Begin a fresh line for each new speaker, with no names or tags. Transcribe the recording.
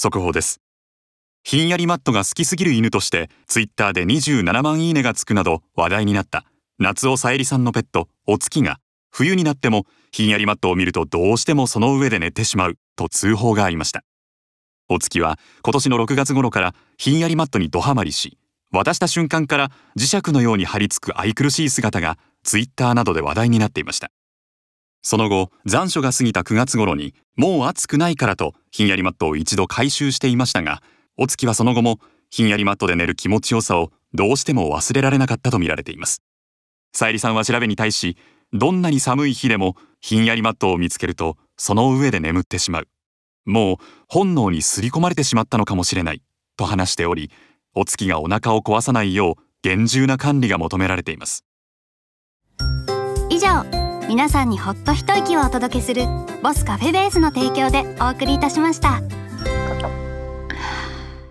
速報です。ひんやりマットが好きすぎる犬としてツイッターで27万いいねがつくなど話題になった。夏尾さえりさんのペットお月が冬になってもひんやりマットを見るとどうしてもその上で寝てしまうと通報がありました。お月は今年の6月頃からひんやりマットにドハマりし渡した瞬間から磁石のように張り付く愛くるしい姿がツイッターなどで話題になっていました。その後残暑が過ぎた9月頃にもう暑くないからとひんやりマットを一度回収していましたがお月はその後もひんやりマットで寝る気持ちよさをどうしても忘れられなかったと見られています。さゆりさんは調べに対しどんなに寒い日でもひんやりマットを見つけるとその上で眠ってしまう。もう本能に刷り込まれてしまったのかもしれないと話しておりお月がお腹を壊さないよう厳重な管理が求められています。
以上皆さんにほっと一息をお届けするボスカフェベースの提供でお送りいたしました。